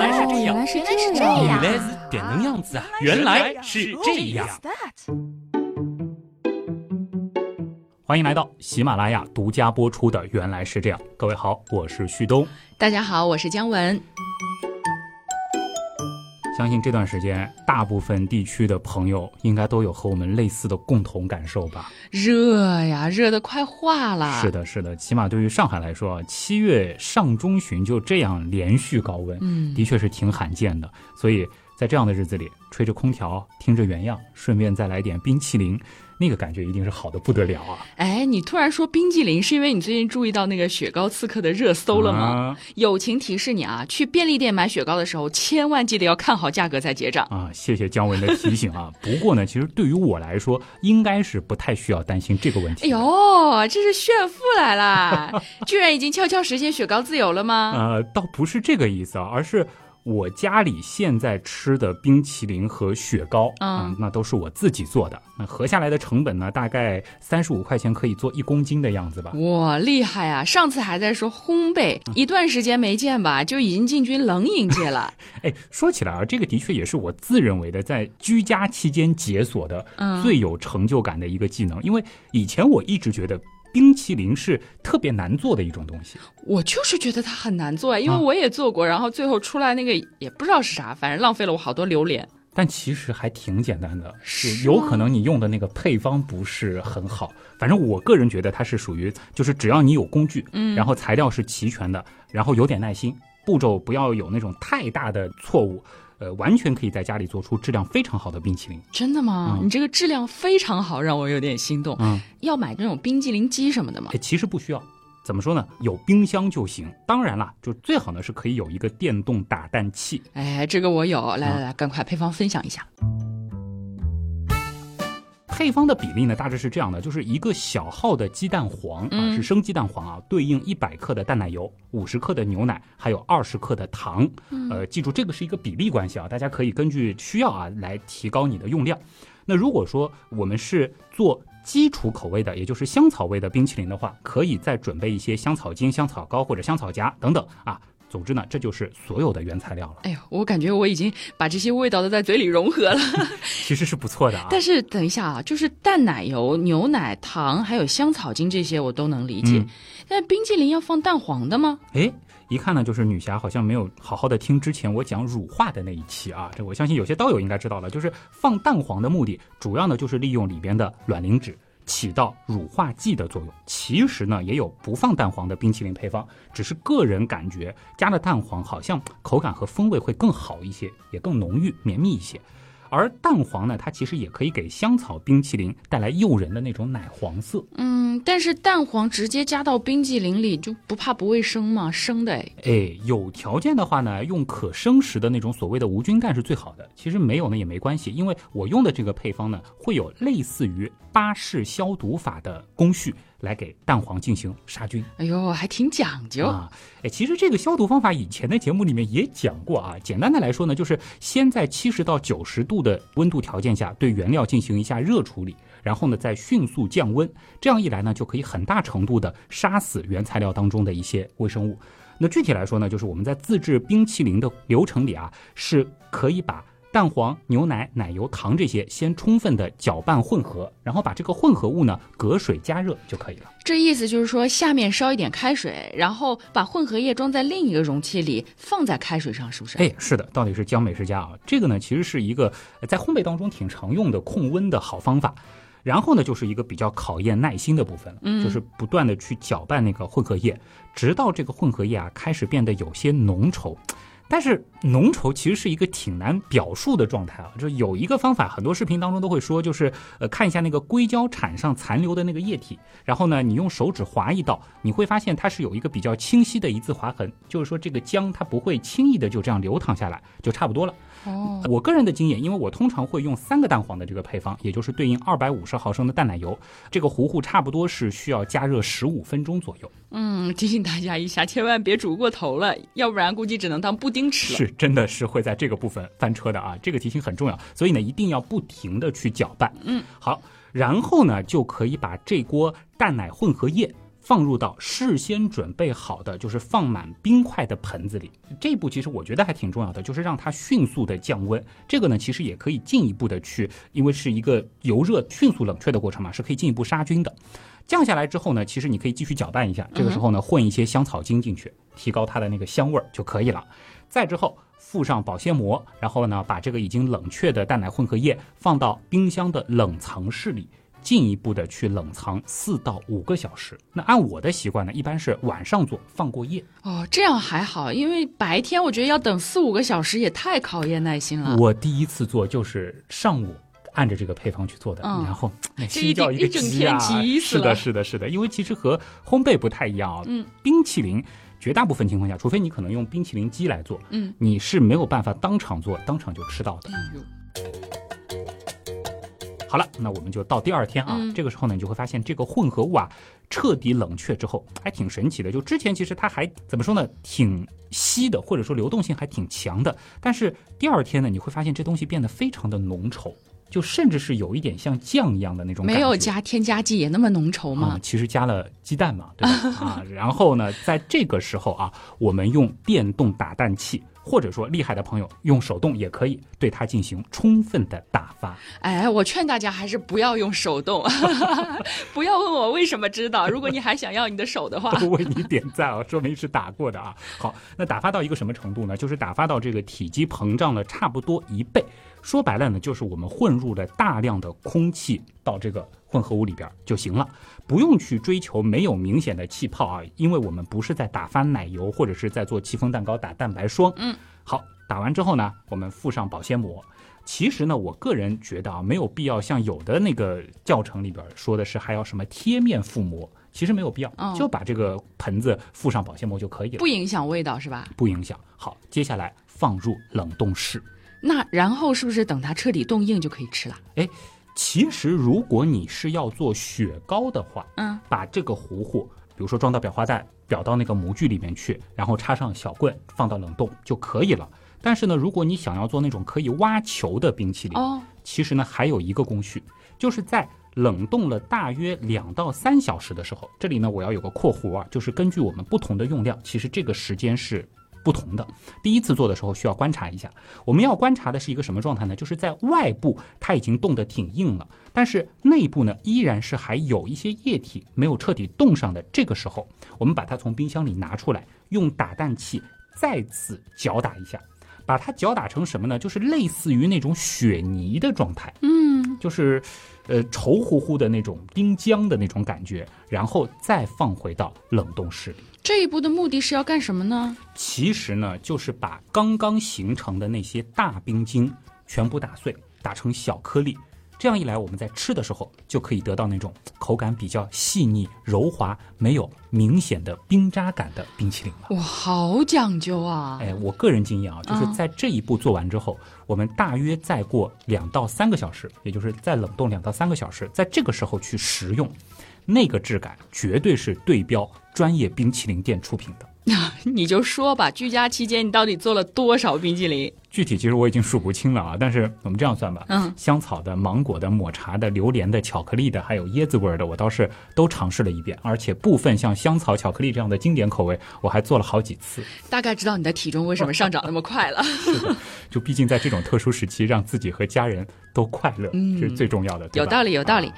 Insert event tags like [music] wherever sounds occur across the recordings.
来是这样，原来是这样，原来是这能样子啊！原来是这样。欢迎来到喜马拉雅独家播出的《原来是这样》。各位好，我是旭东。大家好，我是姜文。相信这段时间，大部分地区的朋友应该都有和我们类似的共同感受吧？热呀，热的快化了。是的，是的，起码对于上海来说，七月上中旬就这样连续高温，嗯，的确是挺罕见的。所以在这样的日子里，吹着空调，听着原样，顺便再来点冰淇淋。那个感觉一定是好的不得了啊！哎，你突然说冰激凌，是因为你最近注意到那个雪糕刺客的热搜了吗？啊、友情提示你啊，去便利店买雪糕的时候，千万记得要看好价格再结账啊！谢谢姜文的提醒啊。[laughs] 不过呢，其实对于我来说，应该是不太需要担心这个问题。哎呦，这是炫富来了！居然已经悄悄实现雪糕自由了吗？[laughs] 呃，倒不是这个意思啊，而是。我家里现在吃的冰淇淋和雪糕，嗯，那都是我自己做的。那合下来的成本呢，大概三十五块钱可以做一公斤的样子吧。哇，厉害啊！上次还在说烘焙，一段时间没见吧，就已经进军冷饮界了。[laughs] 哎，说起来啊，这个的确也是我自认为的在居家期间解锁的最有成就感的一个技能，因为以前我一直觉得。冰淇淋是特别难做的一种东西，我就是觉得它很难做，因为我也做过，啊、然后最后出来那个也不知道是啥，反正浪费了我好多榴莲。但其实还挺简单的，是有可能你用的那个配方不是很好。反正我个人觉得它是属于，就是只要你有工具，嗯，然后材料是齐全的，然后有点耐心，步骤不要有那种太大的错误。呃，完全可以在家里做出质量非常好的冰淇淋。真的吗？嗯、你这个质量非常好，让我有点心动。嗯，要买那种冰激凌机什么的吗？其实不需要，怎么说呢？有冰箱就行。当然了，就最好呢是可以有一个电动打蛋器。哎，这个我有。来来来，赶快配方分享一下。配方的比例呢，大致是这样的：就是一个小号的鸡蛋黄啊，是生鸡蛋黄啊，对应一百克的淡奶油、五十克的牛奶，还有二十克的糖。呃，记住这个是一个比例关系啊，大家可以根据需要啊来提高你的用量。那如果说我们是做基础口味的，也就是香草味的冰淇淋的话，可以再准备一些香草精、香草膏或者香草荚等等啊。总之呢，这就是所有的原材料了。哎呦，我感觉我已经把这些味道都在嘴里融合了，[laughs] 其实是不错的啊。但是等一下啊，就是淡奶油、牛奶、糖还有香草精这些我都能理解，嗯、但冰淇淋要放蛋黄的吗？哎，一看呢，就是女侠好像没有好好的听之前我讲乳化的那一期啊。这我相信有些刀友应该知道了，就是放蛋黄的目的，主要呢就是利用里边的卵磷脂。起到乳化剂的作用。其实呢，也有不放蛋黄的冰淇淋配方，只是个人感觉加了蛋黄好像口感和风味会更好一些，也更浓郁绵密一些。而蛋黄呢，它其实也可以给香草冰淇淋带来诱人的那种奶黄色。嗯，但是蛋黄直接加到冰淇淋里就不怕不卫生吗？生的哎。哎，有条件的话呢，用可生食的那种所谓的无菌蛋是最好的。其实没有呢也没关系，因为我用的这个配方呢，会有类似于巴氏消毒法的工序。来给蛋黄进行杀菌，哎呦，还挺讲究啊！哎，其实这个消毒方法以前的节目里面也讲过啊。简单的来说呢，就是先在七十到九十度的温度条件下对原料进行一下热处理，然后呢再迅速降温，这样一来呢就可以很大程度的杀死原材料当中的一些微生物。那具体来说呢，就是我们在自制冰淇淋的流程里啊，是可以把。蛋黄、牛奶、奶油、糖这些先充分的搅拌混合，然后把这个混合物呢隔水加热就可以了。这意思就是说，下面烧一点开水，然后把混合液装在另一个容器里，放在开水上，是不是？哎，是的，到底是江美食家啊。这个呢，其实是一个在烘焙当中挺常用的控温的好方法。然后呢，就是一个比较考验耐心的部分了，嗯就是不断的去搅拌那个混合液，直到这个混合液啊开始变得有些浓稠。但是浓稠其实是一个挺难表述的状态啊，就有一个方法，很多视频当中都会说，就是呃看一下那个硅胶铲上残留的那个液体，然后呢你用手指划一道，你会发现它是有一个比较清晰的一字划痕，就是说这个浆它不会轻易的就这样流淌下来，就差不多了。哦，我个人的经验，因为我通常会用三个蛋黄的这个配方，也就是对应二百五十毫升的淡奶油，这个糊糊差不多是需要加热十五分钟左右。嗯，提醒大家一下，千万别煮过头了，要不然估计只能当布丁吃了。是，真的是会在这个部分翻车的啊！这个提醒很重要，所以呢，一定要不停的去搅拌。嗯，好，然后呢，就可以把这锅蛋奶混合液放入到事先准备好的，就是放满冰块的盆子里。这一步其实我觉得还挺重要的，就是让它迅速的降温。这个呢，其实也可以进一步的去，因为是一个油热迅速冷却的过程嘛，是可以进一步杀菌的。降下来之后呢，其实你可以继续搅拌一下，这个时候呢，混一些香草精进去，提高它的那个香味儿就可以了。再之后附上保鲜膜，然后呢，把这个已经冷却的蛋奶混合液放到冰箱的冷藏室里。进一步的去冷藏四到五个小时。那按我的习惯呢，一般是晚上做，放过夜。哦，这样还好，因为白天我觉得要等四五个小时也太考验耐心了。我第一次做就是上午按着这个配方去做的，然后心叫一个急啊！是的，是的，是的，因为其实和烘焙不太一样啊。嗯，冰淇淋绝大部分情况下，除非你可能用冰淇淋机来做，嗯，你是没有办法当场做，当场就吃到的。好了，那我们就到第二天啊。这个时候呢，你就会发现这个混合物啊，彻底冷却之后，还挺神奇的。就之前其实它还怎么说呢，挺稀的，或者说流动性还挺强的。但是第二天呢，你会发现这东西变得非常的浓稠，就甚至是有一点像酱一样的那种。没有加添加剂也那么浓稠吗？其实加了鸡蛋嘛，对吧？[laughs] 啊，然后呢，在这个时候啊，我们用电动打蛋器。或者说厉害的朋友用手动也可以对它进行充分的打发。哎，我劝大家还是不要用手动，[laughs] 不要问我为什么知道。[laughs] 如果你还想要你的手的话，都为你点赞啊，说明是打过的啊。好，那打发到一个什么程度呢？就是打发到这个体积膨胀了差不多一倍。说白了呢，就是我们混入了大量的空气到这个混合物里边就行了，不用去追求没有明显的气泡啊，因为我们不是在打发奶油或者是在做戚风蛋糕打蛋白霜。嗯，好，打完之后呢，我们附上保鲜膜。其实呢，我个人觉得啊，没有必要像有的那个教程里边说的是还要什么贴面覆膜，其实没有必要，就把这个盆子附上保鲜膜就可以了，不影响味道是吧？不影响。好，接下来放入冷冻室。那然后是不是等它彻底冻硬就可以吃了？哎，其实如果你是要做雪糕的话，嗯，把这个糊糊，比如说装到裱花袋，裱到那个模具里面去，然后插上小棍，放到冷冻就可以了。但是呢，如果你想要做那种可以挖球的冰淇淋，哦，其实呢还有一个工序，就是在冷冻了大约两到三小时的时候，这里呢我要有个括弧啊，就是根据我们不同的用量，其实这个时间是。不同的，第一次做的时候需要观察一下。我们要观察的是一个什么状态呢？就是在外部它已经冻得挺硬了，但是内部呢依然是还有一些液体没有彻底冻上的。这个时候，我们把它从冰箱里拿出来，用打蛋器再次搅打一下，把它搅打成什么呢？就是类似于那种雪泥的状态。嗯，就是。呃，稠乎乎的那种冰浆的那种感觉，然后再放回到冷冻室里。这一步的目的是要干什么呢？其实呢，就是把刚刚形成的那些大冰晶全部打碎，打成小颗粒。这样一来，我们在吃的时候就可以得到那种口感比较细腻、柔滑、没有明显的冰渣感的冰淇淋了。哇，好讲究啊！哎，我个人经验啊，就是在这一步做完之后，我们大约再过两到三个小时，也就是再冷冻两到三个小时，在这个时候去食用，那个质感绝对是对标专业冰淇淋店出品的。那 [laughs] 你就说吧，居家期间你到底做了多少冰激凌？具体其实我已经数不清了啊。但是我们这样算吧，嗯，香草的、芒果的、抹茶的、榴莲的、巧克力的，还有椰子味儿的，我倒是都尝试了一遍。而且部分像香草巧克力这样的经典口味，我还做了好几次。大概知道你的体重为什么上涨那么快了。是的，[laughs] 就毕竟在这种特殊时期，让自己和家人都快乐这是最重要的。有道理，有道理。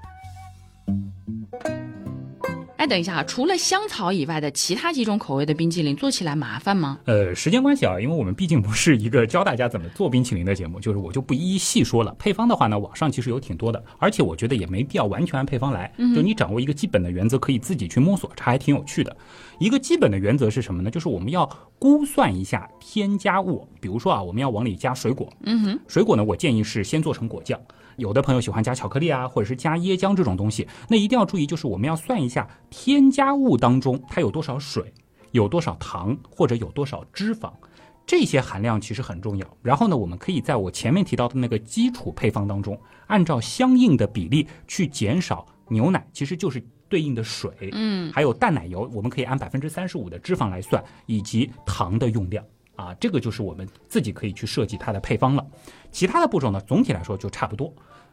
哎，等一下啊！除了香草以外的其他几种口味的冰淇淋做起来麻烦吗？呃，时间关系啊，因为我们毕竟不是一个教大家怎么做冰淇淋的节目，就是我就不一一细说了。配方的话呢，网上其实有挺多的，而且我觉得也没必要完全按配方来，就你掌握一个基本的原则，可以自己去摸索，这还挺有趣的。一个基本的原则是什么呢？就是我们要估算一下添加物，比如说啊，我们要往里加水果，嗯哼，水果呢，我建议是先做成果酱。有的朋友喜欢加巧克力啊，或者是加椰浆这种东西，那一定要注意，就是我们要算一下添加物当中它有多少水，有多少糖，或者有多少脂肪，这些含量其实很重要。然后呢，我们可以在我前面提到的那个基础配方当中，按照相应的比例去减少牛奶，其实就是对应的水，嗯，还有淡奶油，我们可以按百分之三十五的脂肪来算，以及糖的用量。啊，这个就是我们自己可以去设计它的配方了。其他的步骤呢，总体来说就差不多。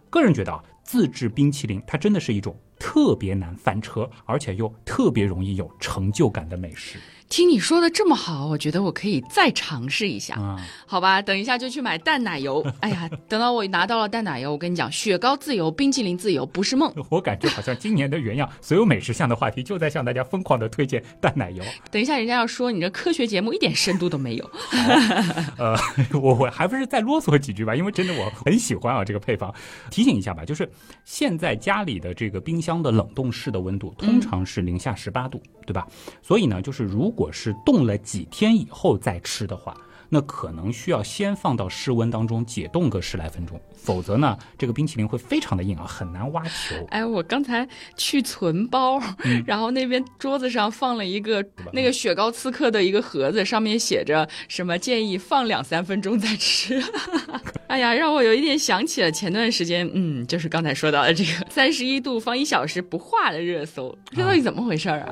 个人觉得啊，自制冰淇淋它真的是一种。特别难翻车，而且又特别容易有成就感的美食。听你说的这么好，我觉得我可以再尝试一下，啊、好吧？等一下就去买淡奶油。哎呀，等到我拿到了淡奶油，我跟你讲，雪糕自由，冰淇淋自由，不是梦。我感觉好像今年的原样所有美食项的话题就在向大家疯狂的推荐淡奶油。等一下人家要说你这科学节目一点深度都没有。呃，[laughs] 我我还不是再啰嗦几句吧，因为真的我很喜欢啊这个配方。提醒一下吧，就是现在家里的这个冰箱的冷冻室的温度通常是零下十八度，对吧？所以呢，就是如果是冻了几天以后再吃的话，那可能需要先放到室温当中解冻个十来分钟，否则呢，这个冰淇淋会非常的硬啊，很难挖球。哎，我刚才去存包，然后那边桌子上放了一个那个雪糕刺客的一个盒子，上面写着什么建议放两三分钟再吃。哎呀，让我有一点想起了前段时间，嗯，就是刚才说到的这个 [laughs] 三十一度放一小时不化的热搜，这到底怎么回事啊？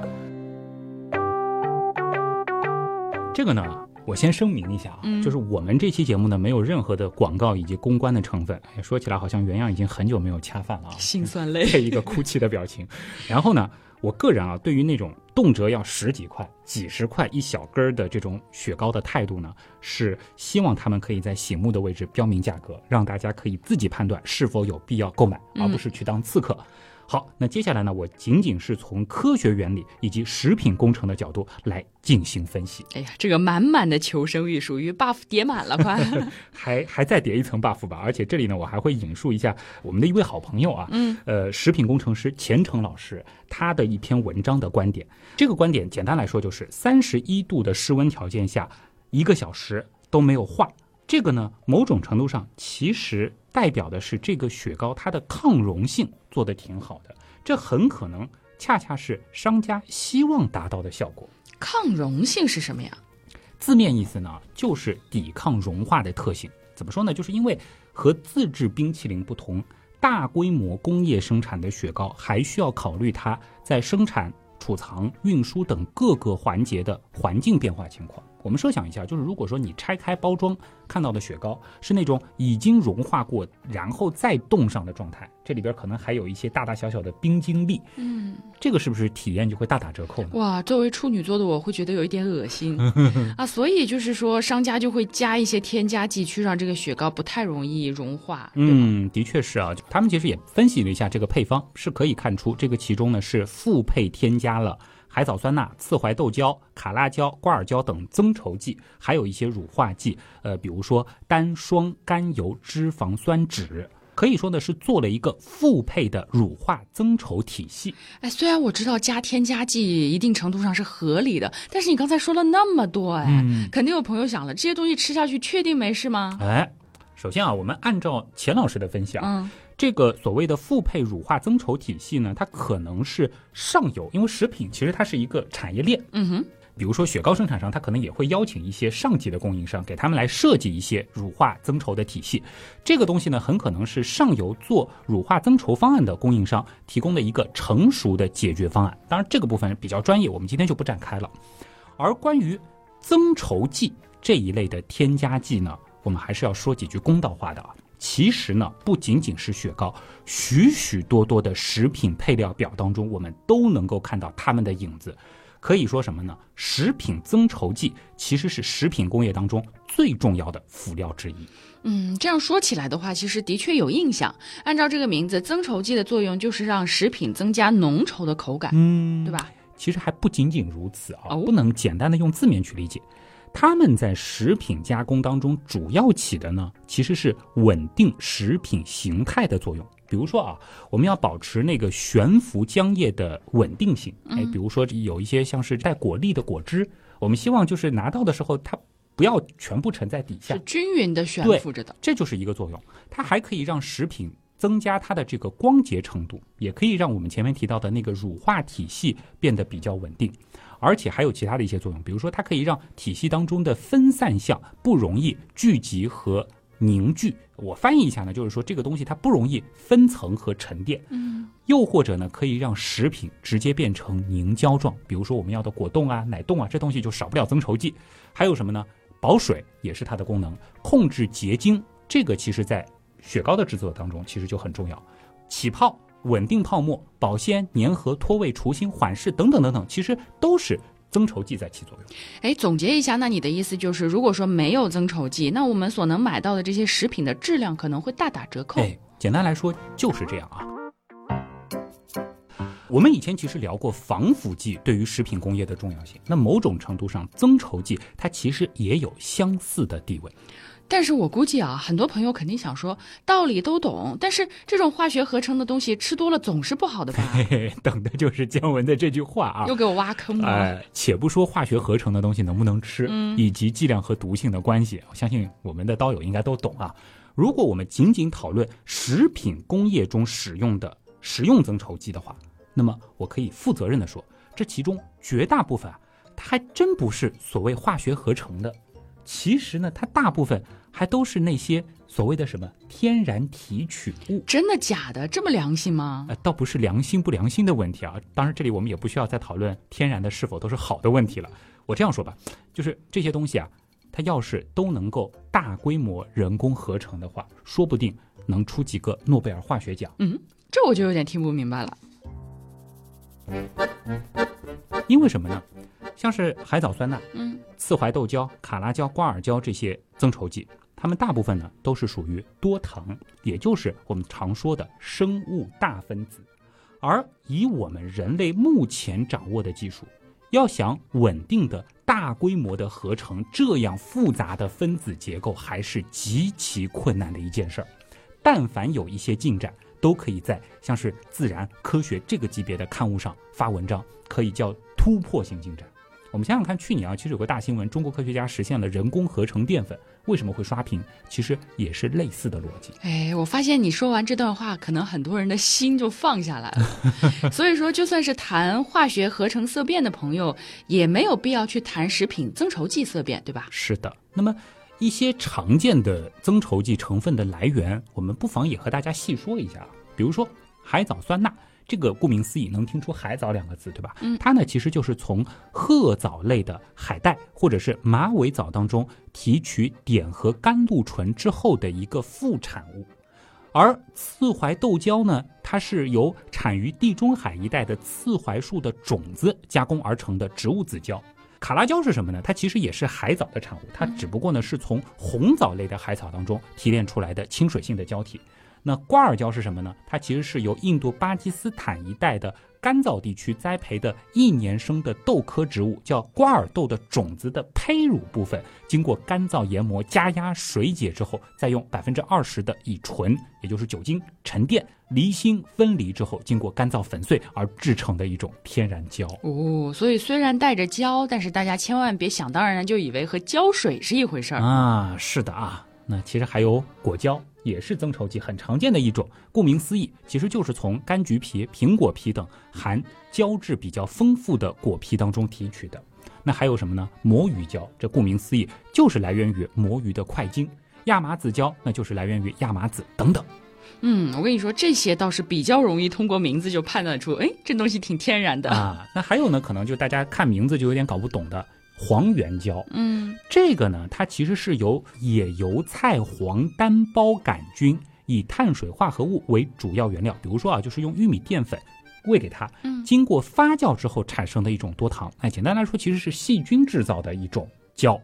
这个呢，我先声明一下啊，就是我们这期节目呢没有任何的广告以及公关的成分。哎，说起来好像原样已经很久没有恰饭了啊，心酸泪，配一个哭泣的表情。然后呢，我个人啊，对于那种动辄要十几块、几十块一小根儿的这种雪糕的态度呢，是希望他们可以在醒目的位置标明价格，让大家可以自己判断是否有必要购买，而不是去当刺客。好，那接下来呢，我仅仅是从科学原理以及食品工程的角度来进行分析。哎呀，这个满满的求生欲属于 buff 叠满了，快！[laughs] 还还再叠一层 buff 吧。而且这里呢，我还会引述一下我们的一位好朋友啊，嗯，呃，食品工程师钱程老师他的一篇文章的观点。这个观点简单来说就是三十一度的室温条件下，一个小时都没有化。这个呢，某种程度上其实代表的是这个雪糕它的抗溶性做得挺好的，这很可能恰恰是商家希望达到的效果。抗溶性是什么呀？字面意思呢，就是抵抗融化的特性。怎么说呢？就是因为和自制冰淇淋不同，大规模工业生产的雪糕还需要考虑它在生产、储藏、运输等各个环节的环境变化情况。我们设想一下，就是如果说你拆开包装看到的雪糕是那种已经融化过然后再冻上的状态，这里边可能还有一些大大小小的冰晶粒，嗯，这个是不是体验就会大打折扣呢？哇，作为处女座的我会觉得有一点恶心啊，所以就是说商家就会加一些添加剂，去让这个雪糕不太容易融化。嗯，的确是啊，他们其实也分析了一下这个配方，是可以看出这个其中呢是复配添加了海藻酸钠、刺槐豆胶、卡拉胶、瓜尔胶等增稠剂，还有一些乳化剂，呃，比如说单双甘油脂肪酸酯。可以说呢，是做了一个复配的乳化增稠体系。哎，虽然我知道加添加剂一定程度上是合理的，但是你刚才说了那么多，哎，嗯肯定有朋友想了，这些东西吃下去确定没事吗？哎，首先啊，我们按照钱老师的分析啊，嗯这个所谓的复配乳化增稠体系呢，它可能是上游，因为食品其实它是一个产业链。嗯哼，比如说雪糕生产商，他可能也会邀请一些上级的供应商，给他们来设计一些乳化增稠的体系。这个东西呢，很可能是上游做乳化增稠方案的供应商提供的一个成熟的解决方案。当然，这个部分比较专业，我们今天就不展开了。而关于增稠剂这一类的添加剂呢，我们还是要说几句公道话的啊。其实呢，不仅仅是雪糕，许许多多的食品配料表当中，我们都能够看到它们的影子。可以说什么呢？食品增稠剂其实是食品工业当中最重要的辅料之一。嗯，这样说起来的话，其实的确有印象。按照这个名字，增稠剂的作用就是让食品增加浓稠的口感，嗯对吧？其实还不仅仅如此啊，哦不能简单的用字面去理解。它们在食品加工当中主要起的呢，其实是稳定食品形态的作用。比如说啊，我们要保持那个悬浮浆液的稳定性，哎，比如说有一些像是带果粒的果汁，我们希望就是拿到的时候它不要全部沉在底下是，均匀的悬浮着的。这就是一个作用。它还可以让食品增加它的这个光洁程度，也可以让我们前面提到的那个乳化体系变得比较稳定。而且还有其他的一些作用，比如说它可以让体系当中的分散项不容易聚集和凝聚。我翻译一下呢，就是说这个东西它不容易分层和沉淀。嗯，又或者呢，可以让食品直接变成凝胶状，比如说我们要的果冻啊、奶冻啊，这东西就少不了增稠剂。还有什么呢？保水也是它的功能，控制结晶，这个其实在雪糕的制作当中其实就很重要。起泡稳定泡沫、保鲜、粘合、脱味、除腥、缓释等等等等，其实都是增稠剂在起作用。哎，总结一下，那你的意思就是，如果说没有增稠剂，那我们所能买到的这些食品的质量可能会大打折扣。哎，简单来说就是这样啊。我们以前其实聊过防腐剂对于食品工业的重要性，那某种程度上，增稠剂它其实也有相似的地位。但是我估计啊，很多朋友肯定想说，道理都懂，但是这种化学合成的东西吃多了总是不好的吧？嘿嘿，等的就是姜文的这句话啊！又给我挖坑了。哎，且不说化学合成的东西能不能吃，嗯以及剂量和毒性的关系，我相信我们的刀友应该都懂啊。如果我们仅仅讨论食品工业中使用的食用增稠剂的话，那么我可以负责任的说，这其中绝大部分啊，它还真不是所谓化学合成的。其实呢，它大部分还都是那些所谓的什么天然提取物。真的假的？这么良心吗？呃，倒不是良心不良心的问题啊。当然，这里我们也不需要再讨论天然的是否都是好的问题了。我这样说吧，就是这些东西啊，它要是都能够大规模人工合成的话，说不定能出几个诺贝尔化学奖。嗯，这我就有点听不明白了。因为什么呢？像是海藻酸钠、嗯，刺槐豆胶、卡拉胶、瓜尔胶这些增稠剂，它们大部分呢都是属于多糖，也就是我们常说的生物大分子。而以我们人类目前掌握的技术，要想稳定的大规模的合成这样复杂的分子结构，还是极其困难的一件事儿。但凡有一些进展，都可以在像是《自然》《科学》这个级别的刊物上发文章，可以叫突破性进展。我们想想看，去年啊，其实有个大新闻，中国科学家实现了人工合成淀粉，为什么会刷屏？其实也是类似的逻辑。哎，我发现你说完这段话，可能很多人的心就放下来了。[laughs] 所以说，就算是谈化学合成色变的朋友，也没有必要去谈食品增稠剂色变，对吧？是的，那么一些常见的增稠剂成分的来源，我们不妨也和大家细说一下。比如说海藻酸钠，这个顾名思义，能听出海藻两个字，对吧？嗯它呢其实就是从褐藻类的海带或者是马尾藻当中提取碘和甘露醇之后的一个副产物。而刺槐豆胶呢，它是由产于地中海一带的刺槐树的种子加工而成的植物籽胶。卡拉胶是什么呢？它其实也是海藻的产物，它只不过呢是从红藻类的海草当中提炼出来的亲水性的胶体。那瓜尔胶是什么呢？它其实是由印度巴基斯坦一带的干燥地区栽培的一年生的豆科植物，叫瓜尔豆的种子的胚乳部分，经过干燥研磨、加压水解之后，再用百分之二十的乙醇，也就是酒精沉淀、离心分离之后，经过干燥粉碎而制成的一种天然胶。哦，所以虽然带着胶，但是大家千万别想当然就以为和胶水是一回事儿。啊，是的啊，那其实还有果胶，也是增稠剂很常见的一种。顾名思义，其实就是从柑橘皮、苹果皮等含胶质比较丰富的果皮当中提取的。那还有什么呢？魔芋胶，这顾名思义就是来源于魔芋的块茎；亚麻籽胶，那就是来源于亚麻籽等等。嗯，我跟你说，这些倒是比较容易通过名字就判断出，哎，这东西挺天然的。啊，那还有呢，可能就大家看名字就有点搞不懂的黄原胶。嗯，这个呢，它其实是由野油菜黄单胞杆菌以碳水化合物为主要原料，比如说啊，就是用玉米淀粉喂给它，嗯经过发酵之后产生的一种多糖。哎，简单来说，其实是细菌制造的一种胶。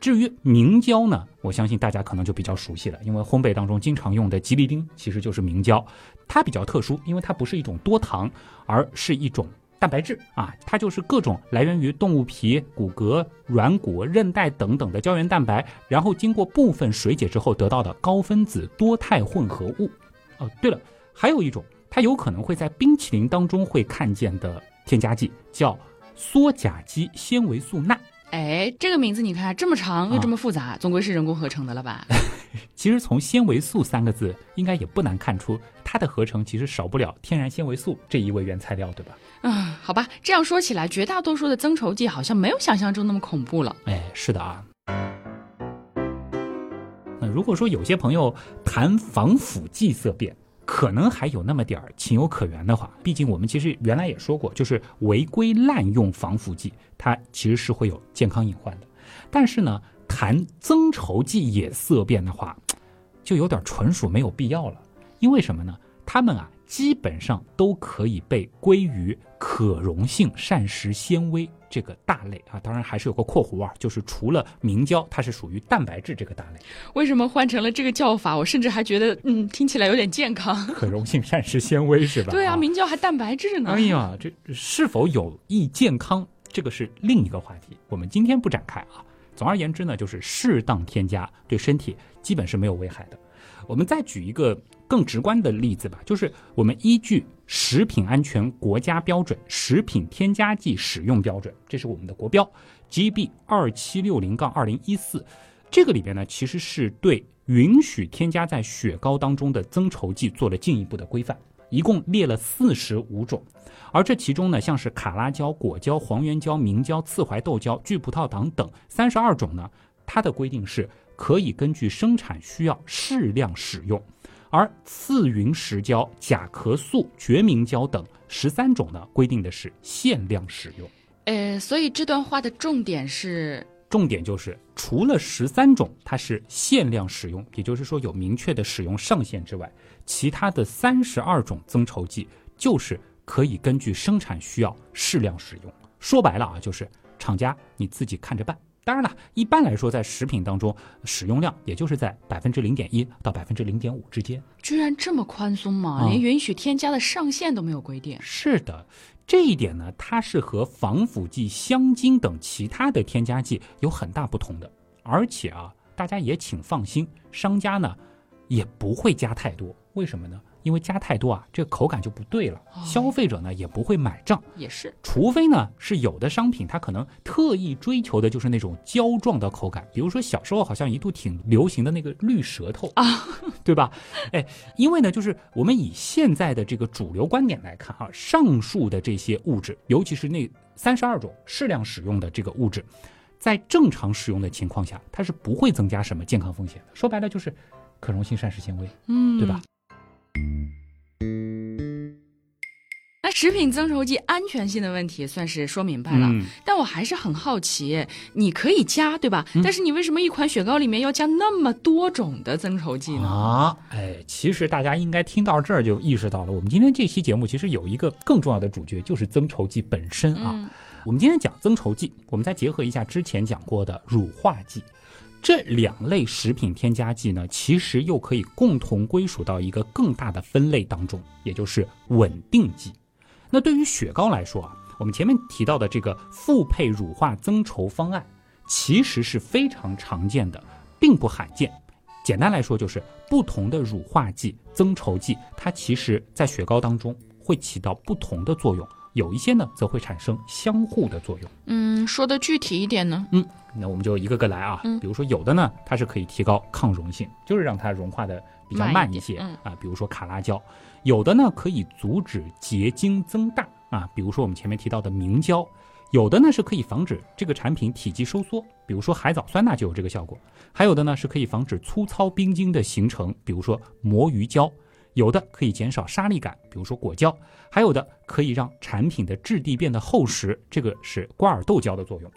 至于明胶呢，我相信大家可能就比较熟悉了，因为烘焙当中经常用的吉利丁其实就是明胶。它比较特殊，因为它不是一种多糖，而是一种蛋白质啊，它就是各种来源于动物皮、骨骼、软骨、韧带等等的胶原蛋白，然后经过部分水解之后得到的高分子多肽混合物。哦，对了，还有一种它有可能会在冰淇淋当中会看见的添加剂，叫羧甲基纤维素钠。哎，这个名字你看这么长又啊这么复杂，总归是人工合成的了吧？[laughs] 其实从纤维素三个字，应该也不难看出，它的合成其实少不了天然纤维素这一味原材料，对吧？啊，好吧，这样说起来，绝大多数的增稠剂好像没有想象中那么恐怖了。哎，是的啊。那如果说有些朋友谈防腐剂色变，可能还有那么点儿情有可原的话，毕竟我们其实原来也说过，就是违规滥用防腐剂，它其实是会有健康隐患的。但是呢，谈增稠剂也色变的话，就有点纯属没有必要了。因为什么呢？他们啊，基本上都可以被归于可溶性膳食纤维这个大类啊。当然还是有个括弧啊，就是除了明胶，它是属于蛋白质这个大类。为什么换成了这个叫法？我甚至还觉得，嗯，听起来有点健康。可溶性膳食纤维是吧？[laughs] 对啊，明胶还蛋白质呢。哎呀，这是否有益健康？这个是另一个话题，我们今天不展开啊。总而言之呢，就是适当添加对身体基本是没有危害的。我们再举一个更直观的例子吧，就是我们依据食品安全国家标准《食品添加剂使用标准》，这是我们的国标 GB 二七六零杠二零一四，这个里边呢，其实是对允许添加在雪糕当中的增稠剂做了进一步的规范，一共列了四十五种。而这其中呢，像是卡拉胶、果胶、黄原胶、明胶、刺槐豆胶、聚葡萄糖等三十二种呢，它的规定是可以根据生产需要适量使用；而次云石胶、甲壳素、决明胶等十三种呢，规定的是限量使用。呃，所以这段话的重点是，重点就是除了十三种它是限量使用，也就是说有明确的使用上限之外，其他的三十二种增稠剂就是。可以根据生产需要适量使用。说白了啊，就是厂家你自己看着办。当然了，一般来说，在食品当中使用量也就是在百分之零点一到百分之零点五之间。居然这么宽松吗？连允许添加的上限都没有规定。是的，这一点呢，它是和防腐剂、香精等其他的添加剂有很大不同的。而且啊，大家也请放心，商家呢也不会加太多。为什么呢？因为加太多啊，这个口感就不对了，消费者呢也不会买账。也是，除非呢是有的商品它可能特意追求的就是那种胶状的口感，比如说小时候好像一度挺流行的那个绿舌头啊，[laughs] 对吧？哎，因为呢就是我们以现在的这个主流观点来看啊，上述的这些物质，尤其是那三十二种适量使用的这个物质，在正常使用的情况下，它是不会增加什么健康风险的。说白了就是可溶性膳食纤维，嗯，对吧？那食品增稠剂安全性的问题算是说明白了，但我还是很好奇，你可以加对吧？但是你为什么一款雪糕里面要加那么多种的增稠剂呢？啊，哎，其实大家应该听到这儿就意识到了，我们今天这期节目其实有一个更重要的主角，就是增稠剂本身啊。我们今天讲增稠剂，我们再结合一下之前讲过的乳化剂。这两类食品添加剂呢，其实又可以共同归属到一个更大的分类当中，也就是稳定剂。那对于雪糕来说啊，我们前面提到的这个复配乳化增稠方案，其实是非常常见的，并不罕见。简单来说，就是不同的乳化剂、增稠剂，它其实在雪糕当中会起到不同的作用。有一些呢，则会产生相互的作用。嗯，说的具体一点呢？嗯，那我们就一个个来啊。嗯，比如说有的呢，它是可以提高抗溶性，就是让它融化的比较慢一些啊。比如说卡拉胶，有的呢可以阻止结晶增大啊。比如说我们前面提到的明胶，有的呢是可以防止这个产品体积收缩，比如说海藻酸钠就有这个效果。还有的呢是可以防止粗糙冰晶的形成，比如说魔芋胶。有的可以减少沙粒感，比如说果胶；还有的可以让产品的质地变得厚实，这个是瓜尔豆胶的作用；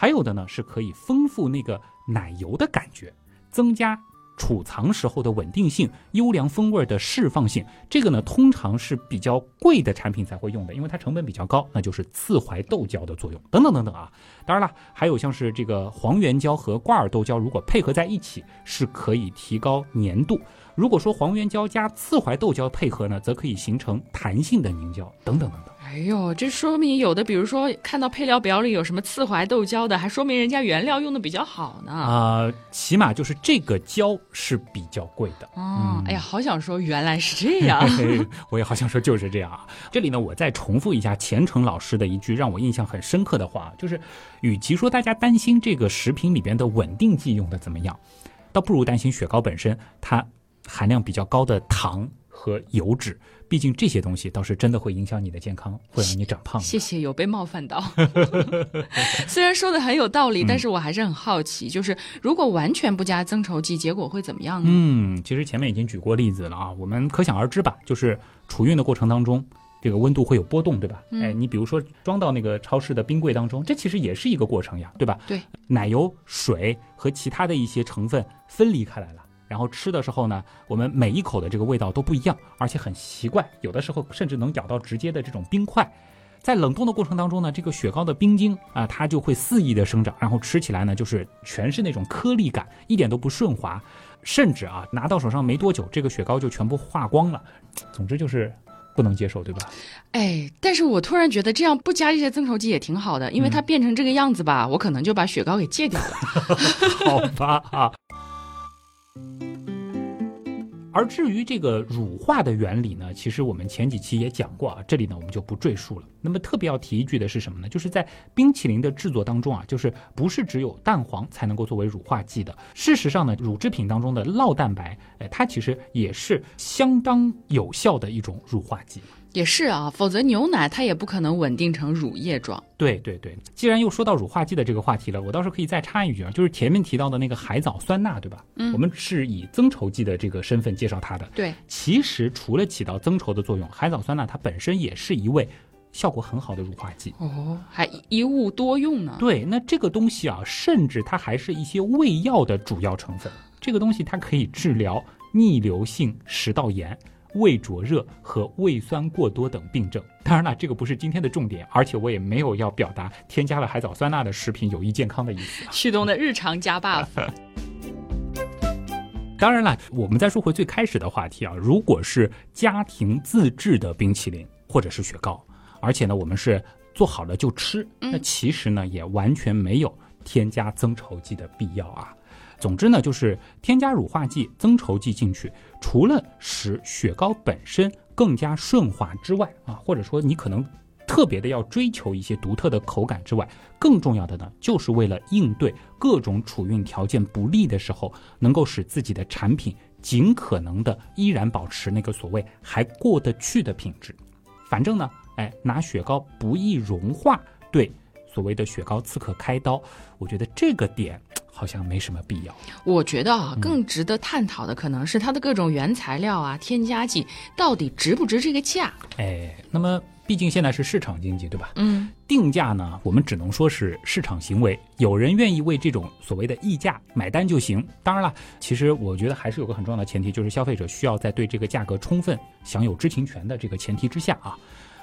还有的呢是可以丰富那个奶油的感觉，增加。储藏时候的稳定性、优良风味的释放性，这个呢通常是比较贵的产品才会用的，因为它成本比较高，那就是刺槐豆胶的作用等等等等啊。当然了，还有像是这个黄原胶和瓜尔豆胶，如果配合在一起，是可以提高粘度。如果说黄原胶加刺槐豆胶配合呢，则可以形成弹性的凝胶等等等等。哎呦，这说明有的，比如说看到配料表里有什么刺槐豆胶的，还说明人家原料用的比较好呢。啊，起码就是这个胶是比较贵的。哦，哎呀，好想说原来是这样，[laughs] 我也好想说就是这样啊。这里呢，我再重复一下钱程老师的一句让我印象很深刻的话，就是，与其说大家担心这个食品里边的稳定剂用的怎么样，倒不如担心雪糕本身它含量比较高的糖和油脂。毕竟这些东西倒是真的会影响你的健康，会让你长胖。谢谢，有被冒犯到。[laughs] 虽然说的很有道理，但是我还是很好奇，就是如果完全不加增稠剂，结果会怎么样呢？嗯，其实前面已经举过例子了啊，我们可想而知吧。就是储运的过程当中，这个温度会有波动，对吧？哎，你比如说装到那个超市的冰柜当中，这其实也是一个过程呀，对吧？对，奶油、水和其他的一些成分分离开来了。然后吃的时候呢，我们每一口的这个味道都不一样，而且很奇怪，有的时候甚至能咬到直接的这种冰块。在冷冻的过程当中呢，这个雪糕的冰晶啊，它就会肆意的生长，然后吃起来呢，就是全是那种颗粒感，一点都不顺滑，甚至啊，拿到手上没多久，这个雪糕就全部化光了。总之就是不能接受，对吧？哎，但是我突然觉得这样不加这些增稠剂也挺好的，因为它变成这个样子吧，我可能就把雪糕给戒掉了。[laughs] 好吧啊。而至于这个乳化的原理呢，其实我们前几期也讲过啊，这里呢我们就不赘述了。那么特别要提一句的是什么呢？就是在冰淇淋的制作当中啊，就是不是只有蛋黄才能够作为乳化剂的。事实上呢，乳制品当中的酪蛋白，哎，它其实也是相当有效的一种乳化剂。也是啊，否则牛奶它也不可能稳定成乳液状。对对对，既然又说到乳化剂的这个话题了，我倒是可以再插一句啊，就是前面提到的那个海藻酸钠，对吧？嗯，我们是以增稠剂的这个身份介绍它的。对，其实除了起到增稠的作用，海藻酸钠它本身也是一味效果很好的乳化剂。哦，还一物多用呢。对，那这个东西啊，甚至它还是一些胃药的主要成分。这个东西它可以治疗逆流性食道炎。胃灼热和胃酸过多等病症，当然了，这个不是今天的重点，而且我也没有要表达添加了海藻酸钠的食品有益健康的意思。[laughs] 旭东的日常加 [laughs] buff。当然了，我们再说回最开始的话题啊，如果是家庭自制的冰淇淋或者是雪糕，而且呢，我们是做好了就吃，那其实呢，也完全没有添加增稠剂的必要啊。总之呢，就是添加乳化剂、增稠剂进去，除了使雪糕本身更加顺滑之外，啊，或者说你可能特别的要追求一些独特的口感之外，更重要的呢，就是为了应对各种储运条件不利的时候，能够使自己的产品尽可能的依然保持那个所谓还过得去的品质。反正呢，哎，拿雪糕不易融化，对所谓的雪糕刺客开刀，我觉得这个点。好像没什么必要。我觉得啊，更值得探讨的可能是它的各种原材料啊、添加剂到底值不值这个价。哎，那么毕竟现在是市场经济，对吧？嗯，定价呢，我们只能说是市场行为，有人愿意为这种所谓的溢价买单就行。当然了，其实我觉得还是有个很重要的前提，就是消费者需要在对这个价格充分享有知情权的这个前提之下啊。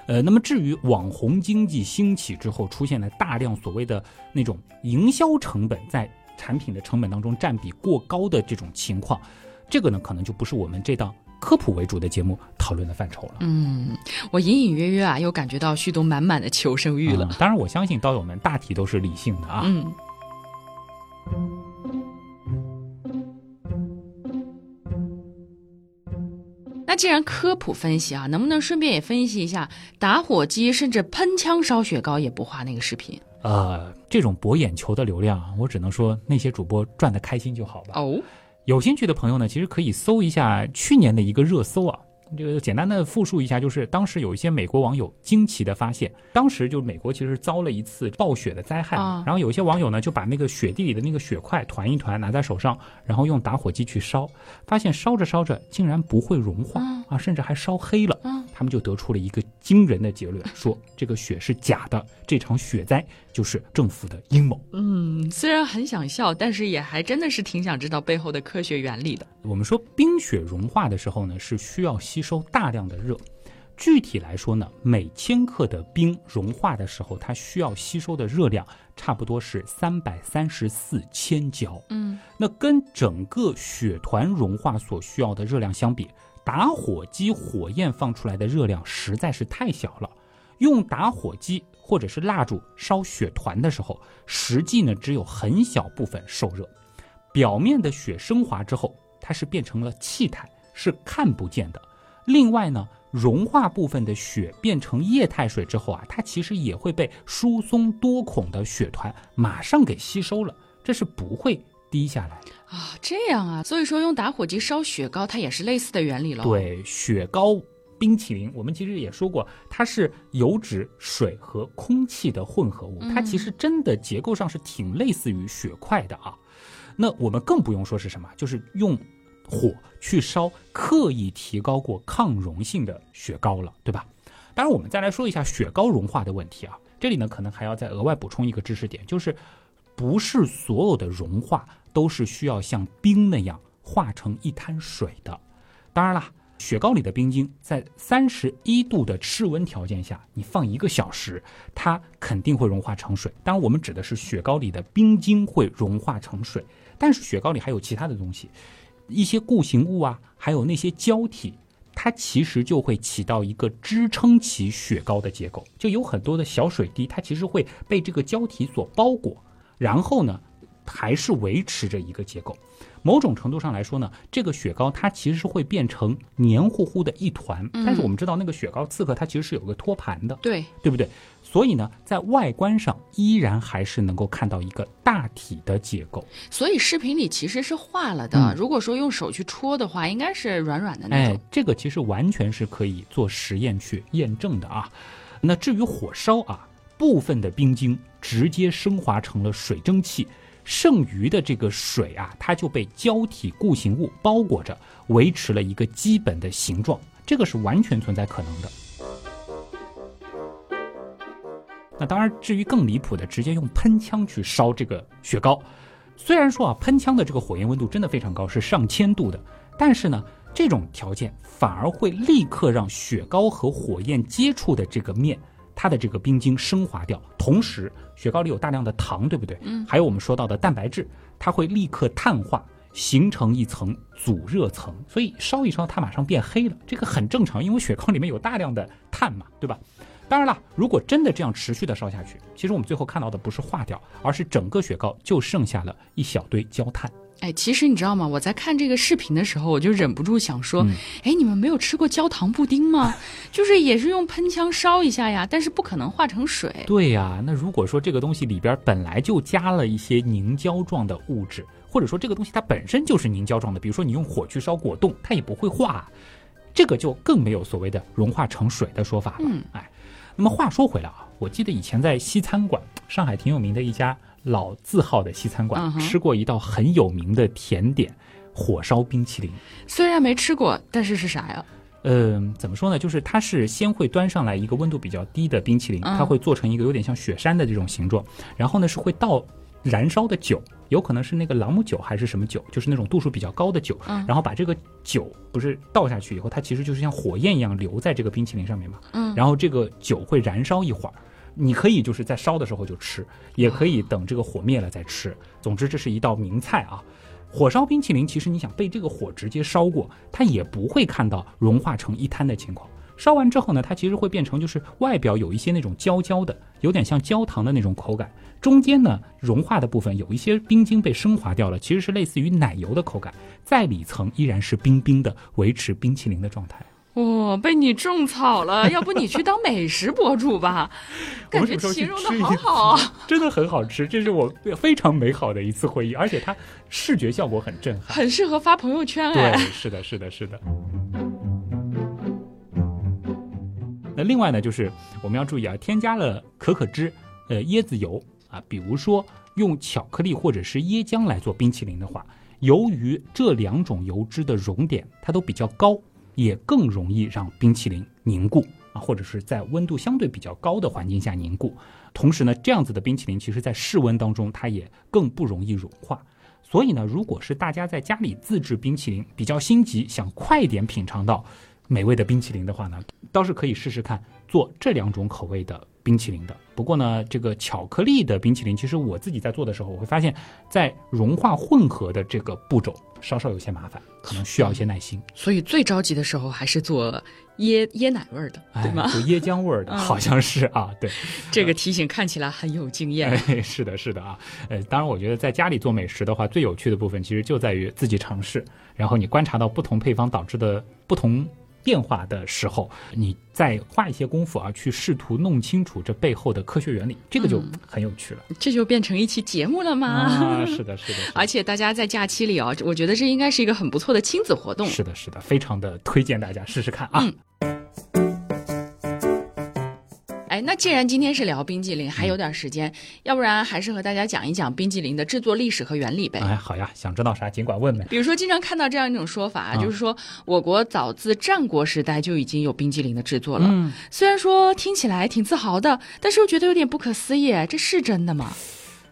呃，那么至于网红经济兴起之后出现了大量所谓的那种营销成本在。产品的成本当中占比过高的这种情况，这个呢可能就不是我们这档科普为主的节目讨论的范畴了。嗯，我隐隐约约啊又感觉到旭东满满的求生欲了。当然，我相信刀友们大体都是理性的啊。嗯。那既然科普分析啊，能不能顺便也分析一下打火机甚至喷枪烧雪糕也不花那个视频？呃，这种博眼球的流量，我只能说那些主播赚的开心就好吧。哦，有兴趣的朋友呢，其实可以搜一下去年的一个热搜啊。这个简单的复述一下，就是当时有一些美国网友惊奇的发现，当时就美国其实遭了一次暴雪的灾害，然后有一些网友呢就把那个雪地里的那个雪块团一团拿在手上，然后用打火机去烧，发现烧着烧着竟然不会融化啊，甚至还烧黑了。他们就得出了一个惊人的结论，说 [laughs] 这个雪是假的，这场雪灾就是政府的阴谋。嗯，虽然很想笑，但是也还真的是挺想知道背后的科学原理的。我们说冰雪融化的时候呢，是需要吸收大量的热。具体来说呢，每千克的冰融化的时候，它需要吸收的热量差不多是三百三十四千焦。嗯，那跟整个雪团融化所需要的热量相比。打火机火焰放出来的热量实在是太小了，用打火机或者是蜡烛烧雪团的时候，实际呢只有很小部分受热，表面的雪升华之后，它是变成了气态，是看不见的。另外呢，融化部分的雪变成液态水之后啊，它其实也会被疏松多孔的雪团马上给吸收了，这是不会。滴下来啊，这样啊，所以说用打火机烧雪糕，它也是类似的原理了。对，雪糕冰淇淋，我们其实也说过，它是油脂、水和空气的混合物，它其实真的结构上是挺类似于雪块的啊。那我们更不用说是什么，就是用火去烧刻意提高过抗溶性的雪糕了，对吧？当然，我们再来说一下雪糕融化的问题啊，这里呢可能还要再额外补充一个知识点，就是。不是所有的融化都是需要像冰那样化成一滩水的。当然了，雪糕里的冰晶在三十一度的室温条件下，你放一个小时，它肯定会融化成水。当然，我们指的是雪糕里的冰晶会融化成水，但是雪糕里还有其他的东西，一些固形物啊，还有那些胶体。它其实就会起到一个支撑起雪糕的结构，就有很多的小水滴，它其实会被这个胶体所包裹，然后呢，还是维持着一个结构。某种程度上来说呢，这个雪糕它其实是会变成黏糊糊的一团，但是我们知道那个雪糕刺客它其实是有个托盘的，对对不对？所以呢，在外观上依然还是能够看到一个大体的结构。所以视频里其实是化了的。如果说用手去戳的话，应该是软软的那种。哎，这个其实完全是可以做实验去验证的啊。那至于火烧啊，部分的冰晶直接升华成了水蒸气。剩余的这个水啊，它就被胶体固形物包裹着，维持了一个基本的形状，这个是完全存在可能的。那当然，至于更离谱的，直接用喷枪去烧这个雪糕，虽然说啊，喷枪的这个火焰温度真的非常高，是上千度的，但是呢，这种条件反而会立刻让雪糕和火焰接触的这个面。它的这个冰晶升华掉，同时雪糕里有大量的糖，对不对？嗯。还有我们说到的蛋白质，它会立刻碳化，形成一层阻热层，所以烧一烧它马上变黑了，这个很正常，因为雪糕里面有大量的碳嘛，对吧？当然了，如果真的这样持续的烧下去，其实我们最后看到的不是化掉，而是整个雪糕就剩下了一小堆焦炭。哎，其实你知道吗？我在看这个视频的时候，我就忍不住想说，哎，你们没有吃过焦糖布丁吗？[laughs] 就是也是用喷枪烧一下呀，但是不可能化成水。对呀，那如果说这个东西里边本来就加了一些凝胶状的物质，或者说这个东西它本身就是凝胶状的，比如说你用火去烧果冻，它也不会化，这个就更没有所谓的融化成水的说法了。嗯哎，那么话说回来啊，我记得以前在西餐馆，上海挺有名的一家。老字号的西餐馆吃过一道很有名的甜点——火烧冰淇淋。虽然没吃过，但是是啥呀？嗯，怎么说呢？就是它是先会端上来一个温度比较低的冰淇淋，它会做成一个有点像雪山的这种形状，然后呢是会倒燃烧的酒，有可能是那个朗姆酒还是什么酒，就是那种度数比较高的酒，然后把这个酒不是倒下去以后，它其实就是像火焰一样留在这个冰淇淋上面嘛。嗯，然后这个酒会燃烧一会儿。你可以就是在烧的时候就吃，也可以等这个火灭了再吃。总之，这是一道名菜啊！火烧冰淇淋，其实你想被这个火直接烧过，它也不会看到融化成一滩的情况。烧完之后呢，它其实会变成就是外表有一些那种焦焦的，有点像焦糖的那种口感。中间呢，融化的部分有一些冰晶被升华掉了，其实是类似于奶油的口感。在里层依然是冰冰的，维持冰淇淋的状态。哇，被你种草了！[laughs] 要不你去当美食博主吧？感觉形容的好好啊，真的很好吃，这是我非常美好的一次回忆，而且它视觉效果很震撼，很适合发朋友圈哎。对，是的，是的，是的。那另外呢，就是我们要注意啊，添加了可可脂、呃椰子油啊，比如说用巧克力或者是椰浆来做冰淇淋的话，由于这两种油脂的熔点它都比较高。也更容易让冰淇淋凝固啊，或者是在温度相对比较高的环境下凝固。同时呢，这样子的冰淇淋其实在室温当中它也更不容易融化。所以呢，如果是大家在家里自制冰淇淋，比较心急想快点品尝到美味的冰淇淋的话呢，倒是可以试试看做这两种口味的。冰淇淋的，不过呢，这个巧克力的冰淇淋，其实我自己在做的时候，我会发现，在融化混合的这个步骤稍稍有些麻烦，可能需要一些耐心。所以最着急的时候还是做椰椰奶味儿的，对吗？就椰浆味儿的，[laughs] 好像是啊。对，这个提醒看起来很有经验。[laughs] 是的，是的啊。呃，当然，我觉得在家里做美食的话，最有趣的部分其实就在于自己尝试，然后你观察到不同配方导致的不同。变化的时候，你再花一些功夫啊，去试图弄清楚这背后的科学原理，这个就很有趣了。这就变成一期节目了吗？啊，是的，是的。而且大家在假期里啊，我觉得这应该是一个很不错的亲子活动。是的，是的，非常的推荐大家试试看啊。那既然今天是聊冰激凌，还有点时间，要不然还是和大家讲一讲冰激凌的制作历史和原理呗。哎，好呀，想知道啥尽管问呗。比如说，经常看到这样一种说法，就是说我国早自战国时代就已经有冰激凌的制作了。嗯，虽然说听起来挺自豪的，但是又觉得有点不可思议，这是真的吗？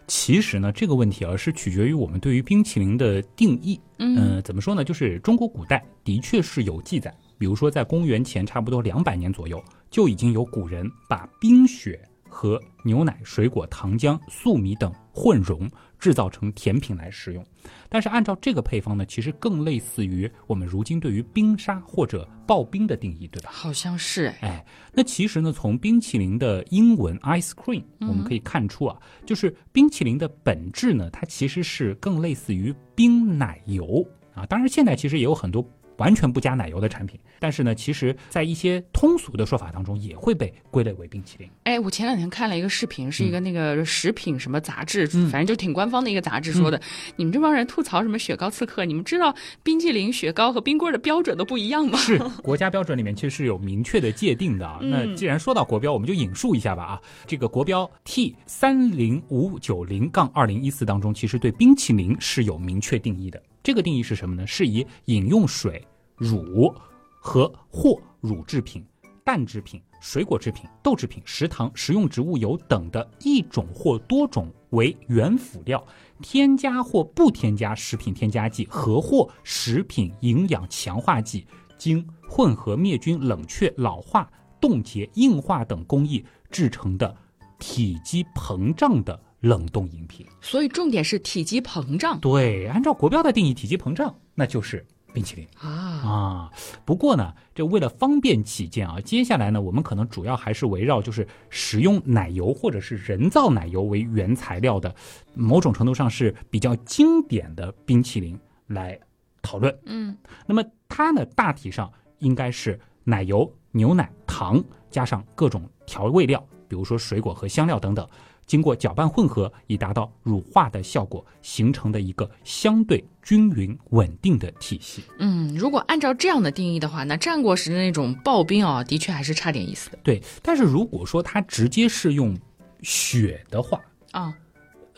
其实呢，这个问题啊是取决于我们对于冰淇淋的定义。嗯，怎么说呢？就是中国古代的确是有记载，比如说在公元前差不多两百年左右，就已经有古人把冰雪和牛奶、水果、糖浆、粟米等混溶。制造成甜品来食用，但是按照这个配方呢，其实更类似于我们如今对于冰沙或者刨冰的定义，对吧？好像是哎，那其实呢，从冰淇淋的英文 ice cream 我们可以看出啊，就是冰淇淋的本质呢，它其实是更类似于冰奶油啊。当然，现在其实也有很多。完全不加奶油的产品，但是呢，其实，在一些通俗的说法当中，也会被归类为冰淇淋。哎，我前两天看了一个视频，是一个那个食品什么杂志，反正就挺官方的一个杂志说的，你们这帮人吐槽什么雪糕刺客，你们知道冰淇淋、雪糕和冰棍的标准都不一样吗？是国家标准里面其实是有明确的界定的啊。[laughs] 那既然说到国标，我们就引述一下吧啊，这个国标 T 三零五九零杠二零一四当中，其实对冰淇淋是有明确定义的。这个定义是什么呢？是以饮用水、乳和或乳制品、蛋制品、水果制品、豆制品、食糖、食用植物油等的一种或多种为原辅料，添加或不添加食品添加剂和或食品营养强化剂，经混合灭菌、冷却、老化、冻结、硬化等工艺制成的体积膨胀的。冷冻饮品，所以重点是体积膨胀。对，按照国标的定义，体积膨胀那就是冰淇淋啊啊。不过呢，这为了方便起见啊，接下来呢，我们可能主要还是围绕就是使用奶油或者是人造奶油为原材料的，某种程度上是比较经典的冰淇淋来讨论。嗯，那么它呢，大体上应该是奶油、牛奶、糖加上各种调味料，比如说水果和香料等等。经过搅拌混合，以达到乳化的效果，形成的一个相对均匀稳定的体系。嗯，如果按照这样的定义的话，那战国时的那种刨冰啊，的确还是差点意思的。对，但是如果说它直接是用雪的话啊，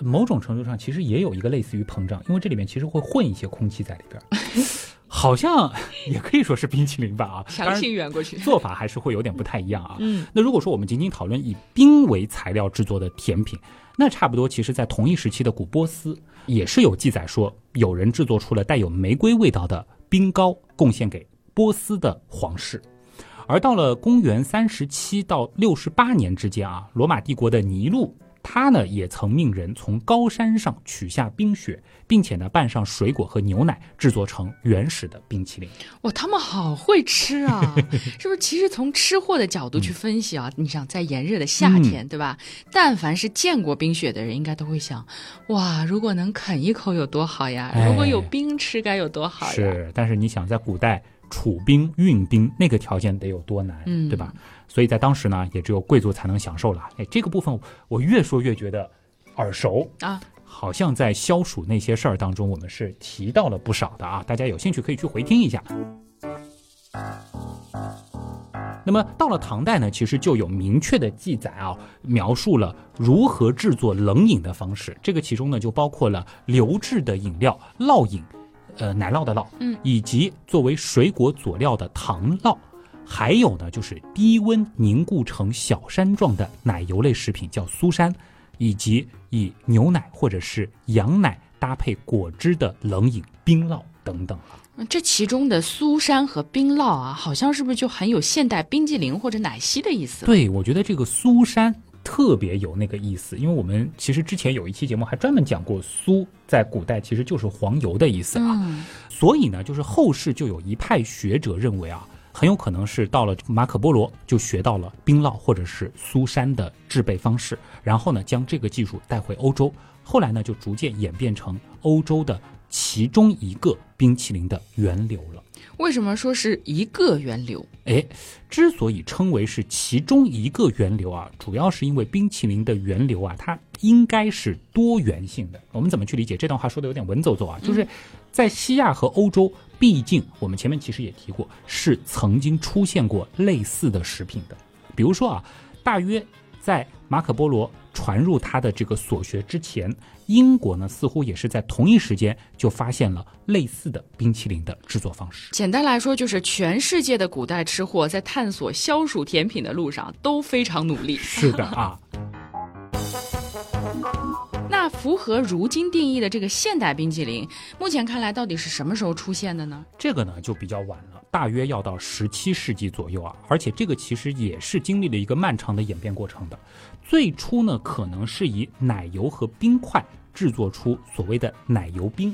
某种程度上其实也有一个类似于膨胀，因为这里面其实会混一些空气在里边。[laughs] 好像也可以说是冰淇淋吧啊，强行圆过去，做法还是会有点不太一样啊。嗯，那如果说我们仅仅讨论以冰为材料制作的甜品，那差不多其实在同一时期的古波斯也是有记载说，有人制作出了带有玫瑰味道的冰糕，贡献给波斯的皇室。而到了公元三十七到六十八年之间啊，罗马帝国的尼禄。他呢也曾命人从高山上取下冰雪，并且呢拌上水果和牛奶，制作成原始的冰淇淋。哇，他们好会吃啊！[laughs] 是不是？其实从吃货的角度去分析啊，你想在炎热的夏天，对吧？但凡是见过冰雪的人，应该都会想：哇，如果能啃一口有多好呀！如果有冰吃该有多好呀！是，但是你想在古代储冰运冰，那个条件得有多难，对吧？所以在当时呢，也只有贵族才能享受了。哎，这个部分我越说越觉得耳熟啊，好像在消暑那些事儿当中，我们是提到了不少的啊。大家有兴趣可以去回听一下。那么到了唐代呢，其实就有明确的记载啊，描述了如何制作冷饮的方式。这个其中呢，就包括了流质的饮料酪饮，呃，奶酪的酪，嗯，以及作为水果佐料的糖酪。还有呢，就是低温凝固成小山状的奶油类食品，叫苏山，以及以牛奶或者是羊奶搭配果汁的冷饮冰酪等等这其中的苏山和冰酪啊，好像是不是就很有现代冰激凌或者奶昔的意思？对，我觉得这个苏山特别有那个意思，因为我们其实之前有一期节目还专门讲过苏，在古代其实就是黄油的意思啊。所以呢，就是后世就有一派学者认为啊。很有可能是到了马可波罗就学到了冰酪或者是苏珊的制备方式，然后呢将这个技术带回欧洲，后来呢就逐渐演变成欧洲的其中一个冰淇淋的源流了。为什么说是一个源流？哎，之所以称为是其中一个源流啊，主要是因为冰淇淋的源流啊，它应该是多元性的。我们怎么去理解这段话？说的有点文绉绉啊，就是在西亚和欧洲。毕竟，我们前面其实也提过，是曾经出现过类似的食品的。比如说啊，大约在马可波罗传入他的这个所学之前，英国呢似乎也是在同一时间就发现了类似的冰淇淋的制作方式。简单来说，就是全世界的古代吃货在探索消暑甜品的路上都非常努力。是的啊。那符合如今定义的这个现代冰淇淋，目前看来到底是什么时候出现的呢？这个呢就比较晚了，大约要到十七世纪左右啊。而且这个其实也是经历了一个漫长的演变过程的。最初呢，可能是以奶油和冰块制作出所谓的奶油冰，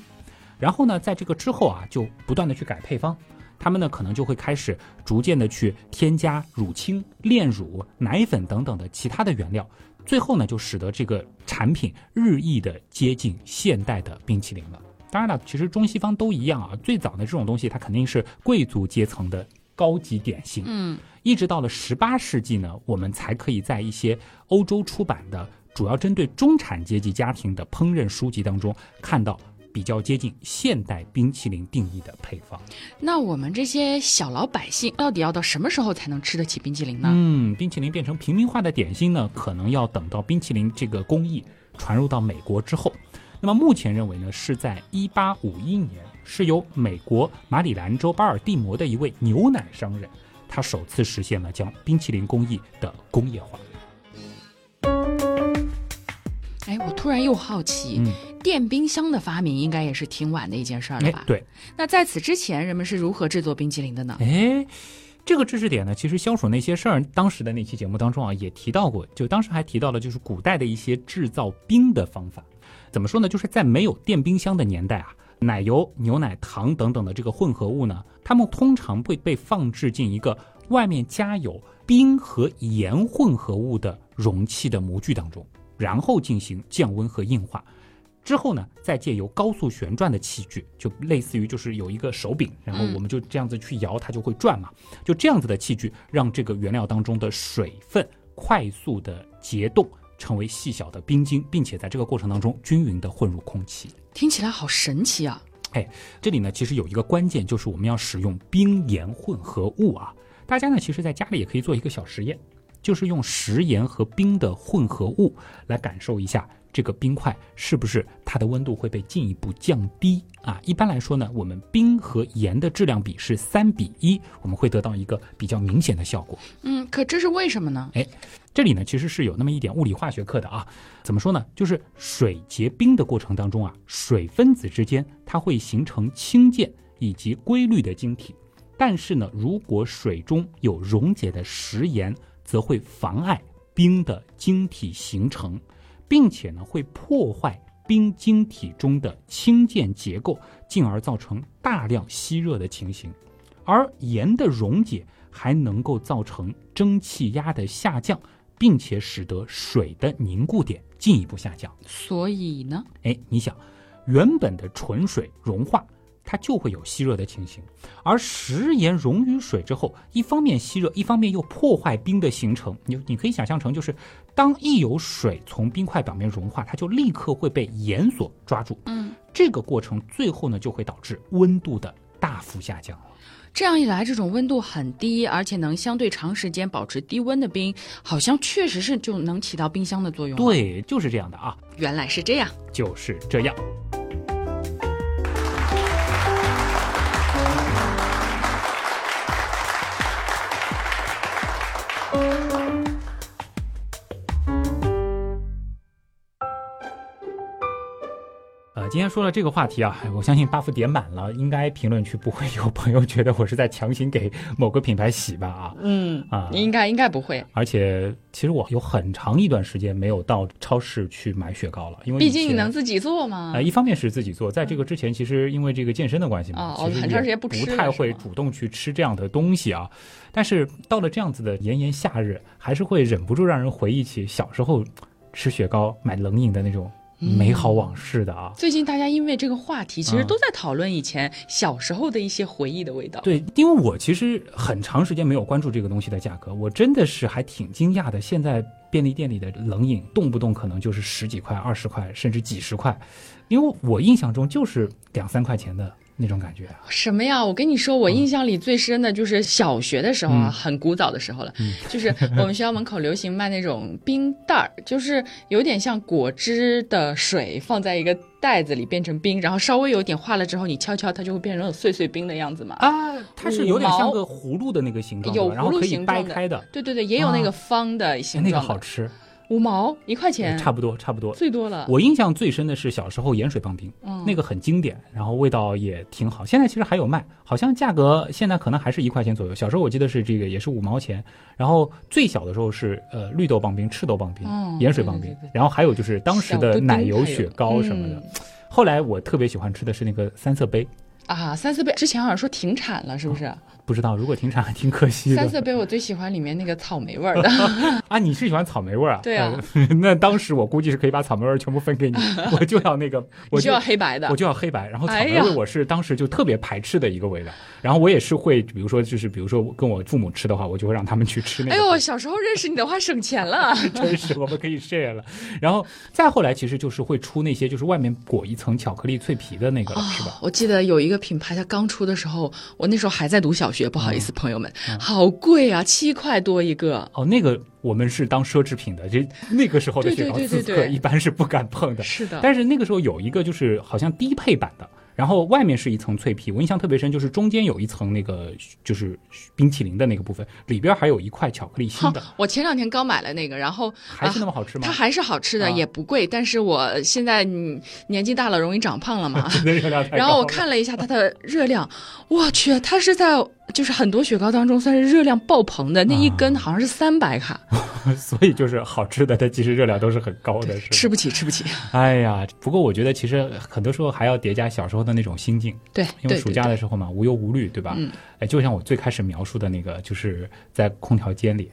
然后呢，在这个之后啊，就不断的去改配方。他们呢，可能就会开始逐渐的去添加乳清、炼乳、奶粉等等的其他的原料，最后呢，就使得这个产品日益的接近现代的冰淇淋了。当然了，其实中西方都一样啊，最早的这种东西，它肯定是贵族阶层的高级点心。嗯，一直到了十八世纪呢，我们才可以在一些欧洲出版的主要针对中产阶级家庭的烹饪书籍当中看到。比较接近现代冰淇淋定义的配方。那我们这些小老百姓到底要到什么时候才能吃得起冰淇淋呢？嗯，冰淇淋变成平民化的点心呢，可能要等到冰淇淋这个工艺传入到美国之后。那么目前认为呢，是在一八五一年，是由美国马里兰州巴尔的摩的一位牛奶商人，他首次实现了将冰淇淋工艺的工业化。哎，我突然又好奇，电冰箱的发明应该也是挺晚的一件事儿了吧？对。那在此之前，人们是如何制作冰淇淋的呢？哎，这个知识点呢，其实消暑那些事儿，当时的那期节目当中啊，也提到过。就当时还提到了，就是古代的一些制造冰的方法。怎么说呢？就是在没有电冰箱的年代啊，奶油、牛奶、糖等等的这个混合物呢，它们通常会被放置进一个外面加有冰和盐混合物的容器的模具当中。然后进行降温和硬化，之后呢，再借由高速旋转的器具，就类似于就是有一个手柄，然后我们就这样子去摇，它就会转嘛。就这样子的器具，让这个原料当中的水分快速的结冻，成为细小的冰晶，并且在这个过程当中均匀的混入空气。听起来好神奇啊！哎，这里呢其实有一个关键，就是我们要使用冰盐混合物啊。大家呢其实在家里也可以做一个小实验。就是用食盐和冰的混合物来感受一下这个冰块是不是它的温度会被进一步降低啊？一般来说呢，我们冰和盐的质量比是三比一，我们会得到一个比较明显的效果。嗯，可这是为什么呢？哎，这里呢其实是有那么一点物理化学课的啊。怎么说呢？就是水结冰的过程当中啊，水分子之间它会形成氢键以及规律的晶体，但是呢，如果水中有溶解的食盐。则会妨碍冰的晶体形成，并且呢会破坏冰晶体中的氢键结构，进而造成大量吸热的情形。而盐的溶解还能够造成蒸汽压的下降，并且使得水的凝固点进一步下降。所以呢，哎，你想，原本的纯水融化。它就会有吸热的情形，而食盐溶于水之后，一方面吸热，一方面又破坏冰的形成。你你可以想象成，就是当一有水从冰块表面融化，它就立刻会被盐所抓住。嗯，这个过程最后呢，就会导致温度的大幅下降。这样一来，这种温度很低，而且能相对长时间保持低温的冰，好像确实是就能起到冰箱的作用。对，就是这样的啊。原来是这样，就是这样。今天说了这个话题啊，我相信 buff 点满了，应该评论区不会有朋友觉得我是在强行给某个品牌洗吧？啊，嗯啊，应该应该不会。而且其实我有很长一段时间没有到超市去买雪糕了，因为毕竟你能自己做吗？呃，一方面是自己做，在这个之前，其实因为这个健身的关系嘛，其实很长时间不不太会主动去吃这样的东西啊。但是到了这样子的炎炎夏日，还是会忍不住让人回忆起小时候吃雪糕买冷饮的那种。美好往事的啊！最近大家因为这个话题，其实都在讨论以前小时候的一些回忆的味道。对，因为我其实很长时间没有关注这个东西的价格，我真的是还挺惊讶的。现在便利店里的冷饮动不动可能就是十几块、二十块，甚至几十块，因为我印象中就是两三块钱的。那种感觉啊什么呀？我跟你说，我印象里最深的就是小学的时候啊，很古早的时候了。就是 [laughs] 我们学校门口流行卖那种冰袋儿，就是有点像果汁的水放在一个袋子里变成冰，然后稍微有点化了之后，你敲敲它就会变成碎碎冰的样子嘛。啊，它是有点像个葫芦的那个形状，有葫芦形状的。对对对，也有那个方的形状。那个好吃。五毛一块钱，差不多差不多。最多了。我印象最深的是小时候盐水棒冰，嗯那个很经典，然后味道也挺好。现在其实还有卖，好像价格现在可能还是一块钱左右。小时候我记得是这个也是五毛钱，然后最小的时候是呃绿豆棒冰、赤豆棒冰、哦盐水棒冰对对对，然后还有就是当时的奶油雪糕什么的。嗯后来我特别喜欢吃的是那个三色杯，啊，三色杯之前好像说停产了，是不是？不知道如果停产还挺可惜的三色杯我最喜欢里面那个草莓味儿的。[laughs] 啊。你是喜欢草莓味儿啊？对啊呃那当时我估计是可以把草莓味儿全部分给你，我就要那个，[laughs] 我你就要黑白的我。就要黑白，然后草莓味我是当时就特别排斥的一个味道，然后我也是会，比如说就是比如说跟我父母吃的话，我就会让他们去吃那个。哎呦，小时候认识你的话省钱了。[laughs] 真是我们可以 share 了。然后再后来其实就是会出那些就是外面裹一层巧克力脆皮的那个了，是吧？我记得有一个品牌，它刚出的时候，我那时候还在读小学，不好意思，嗯朋友们，好贵啊，七块多一个。哦，那个我们是当奢侈品的，就那个时候的雪糕刺客一般是不敢碰的。是的，但是那个时候有一个就是好像低配版的，然后外面是一层脆皮，我印象特别深，就是中间有一层那个就是冰淇淋的那个部分，里边还有一块巧克力心的，我前两天刚买了那个，然后还是那么好吃吗它？还是好吃的，啊也不贵。但是我现在嗯年纪大了，容易长胖了嘛。[laughs] 然后我看了一下它的热量，我去，它是在就是很多雪糕当中算是热量爆棚的，那一啊根好像是三百卡，[laughs] 所以就是好吃的，它其实热量都是很高的，[laughs] 是吃不起，吃不起。哎呀，不过我觉得其实很多时候还要叠加小时候的那种心境，对，因为暑假的时候嘛，无忧无虑，对吧？嗯。哎，就像我最开始描述的那个，就是在空调间里，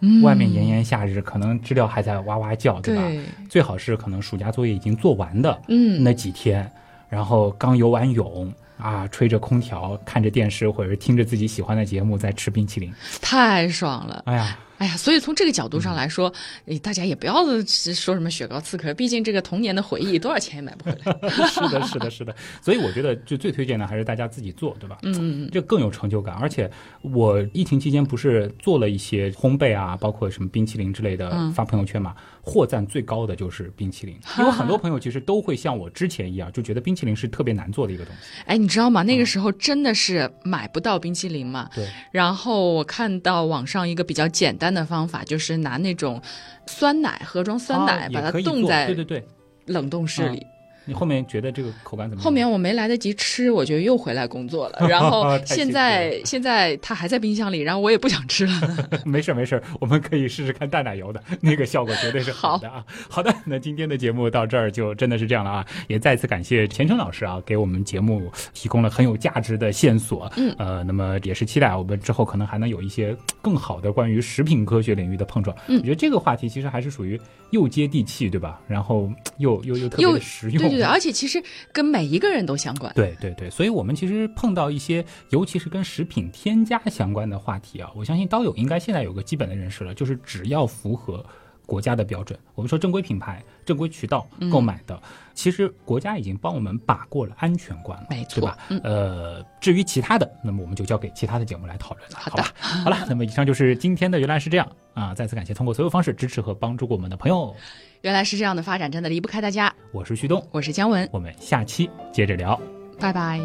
嗯。外面炎炎夏日，可能知了还在哇哇叫，对吧？对，最好是可能暑假作业已经做完的嗯，那几天，然后刚游完泳啊，吹着空调，看着电视，或者是听着自己喜欢的节目，在吃冰淇淋。太爽了。哎呀，哎呀，所以从这个角度上来说，诶大家也不要说什么雪糕刺客，毕竟这个童年的回忆 [laughs] 多少钱也买不回来。[laughs] 是的，是的，是的。所以我觉得就最推荐的还是大家自己做，对吧？嗯嗯嗯，这更有成就感。而且我疫情期间不是做了一些烘焙啊，包括什么冰淇淋之类的嗯发朋友圈嘛，获赞最高的就是冰淇淋，因为很多朋友其实都会像我之前一样，就觉得冰淇淋是特别难做的一个东西。哎，你知道吗？那个时候真的是买不到冰淇淋嘛。对，然后我看到网上一个比较简单的方法，就是拿那种酸奶盒装酸奶，啊把它冻在对对对。冷冻室里。你后面觉得这个口感怎么样？后面我没来得及吃，我就又回来工作了。[laughs] 然后现在现在它还在冰箱里，然后我也不想吃了。[laughs] 没事儿没事儿，我们可以试试看淡奶油的那个效果绝对是好的啊。好的，那今天的节目到这儿就真的是这样了啊，也再次感谢钱程老师啊，给我们节目提供了很有价值的线索。嗯，呃，那么也是期待我们之后可能还能有一些更好的关于食品科学领域的碰撞。嗯我觉得这个话题其实还是属于又接地气，对吧？然后又又又特别的实用。对而且其实跟每一个人都相关。对对对，所以我们其实碰到一些，尤其是跟食品添加相关的话题啊，我相信刀友应该现在有个基本的认识了，就是只要符合国家的标准，我们说正规品牌、正规渠道嗯购买的，其实国家已经帮我们把过了安全关了，没错对吧？嗯呃，至于其他的，那么我们就交给其他的节目来讨论了，好好吧？好了，那么以上就是今天的原来是这样啊，再次感谢通过所有方式支持和帮助过我们的朋友，原来是这样的发展，真的离不开大家。我是旭东，我是姜文，我们下期接着聊。拜拜。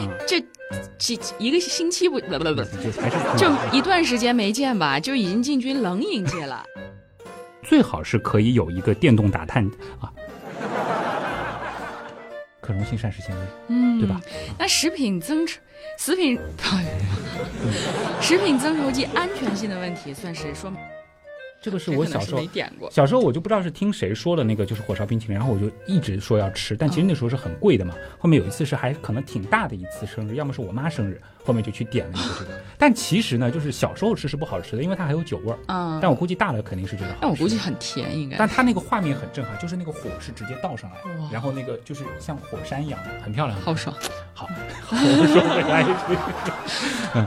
嗯，这几一个星期不不不不，就一段时间没见吧，就已经进军冷饮界了。最好是可以有一个电动打探啊，可溶性膳食纤维，嗯，对吧？那食品增稠食品 [laughs] 食品增稠剂安全性的问题，算是说明这个是我小时候没点过。小时候我就不知道是听谁说的那个，就是火烧冰淇淋，然后我就一直说要吃，但其实那时候是很贵的嘛。后面有一次是还可能挺大的一次生日，要么是我妈生日，后面就去点了一个这个。[laughs] 但其实呢，就是小时候吃是不好吃的，因为它还有酒味儿。嗯，但我估计大了肯定是觉得好吃。但我估计很甜，应该。但它那个画面很震撼，就是那个火是直接倒上来，然后那个就是像火山一样的，很漂亮。好爽。好，[laughs] 好，我说回来，[laughs] 嗯，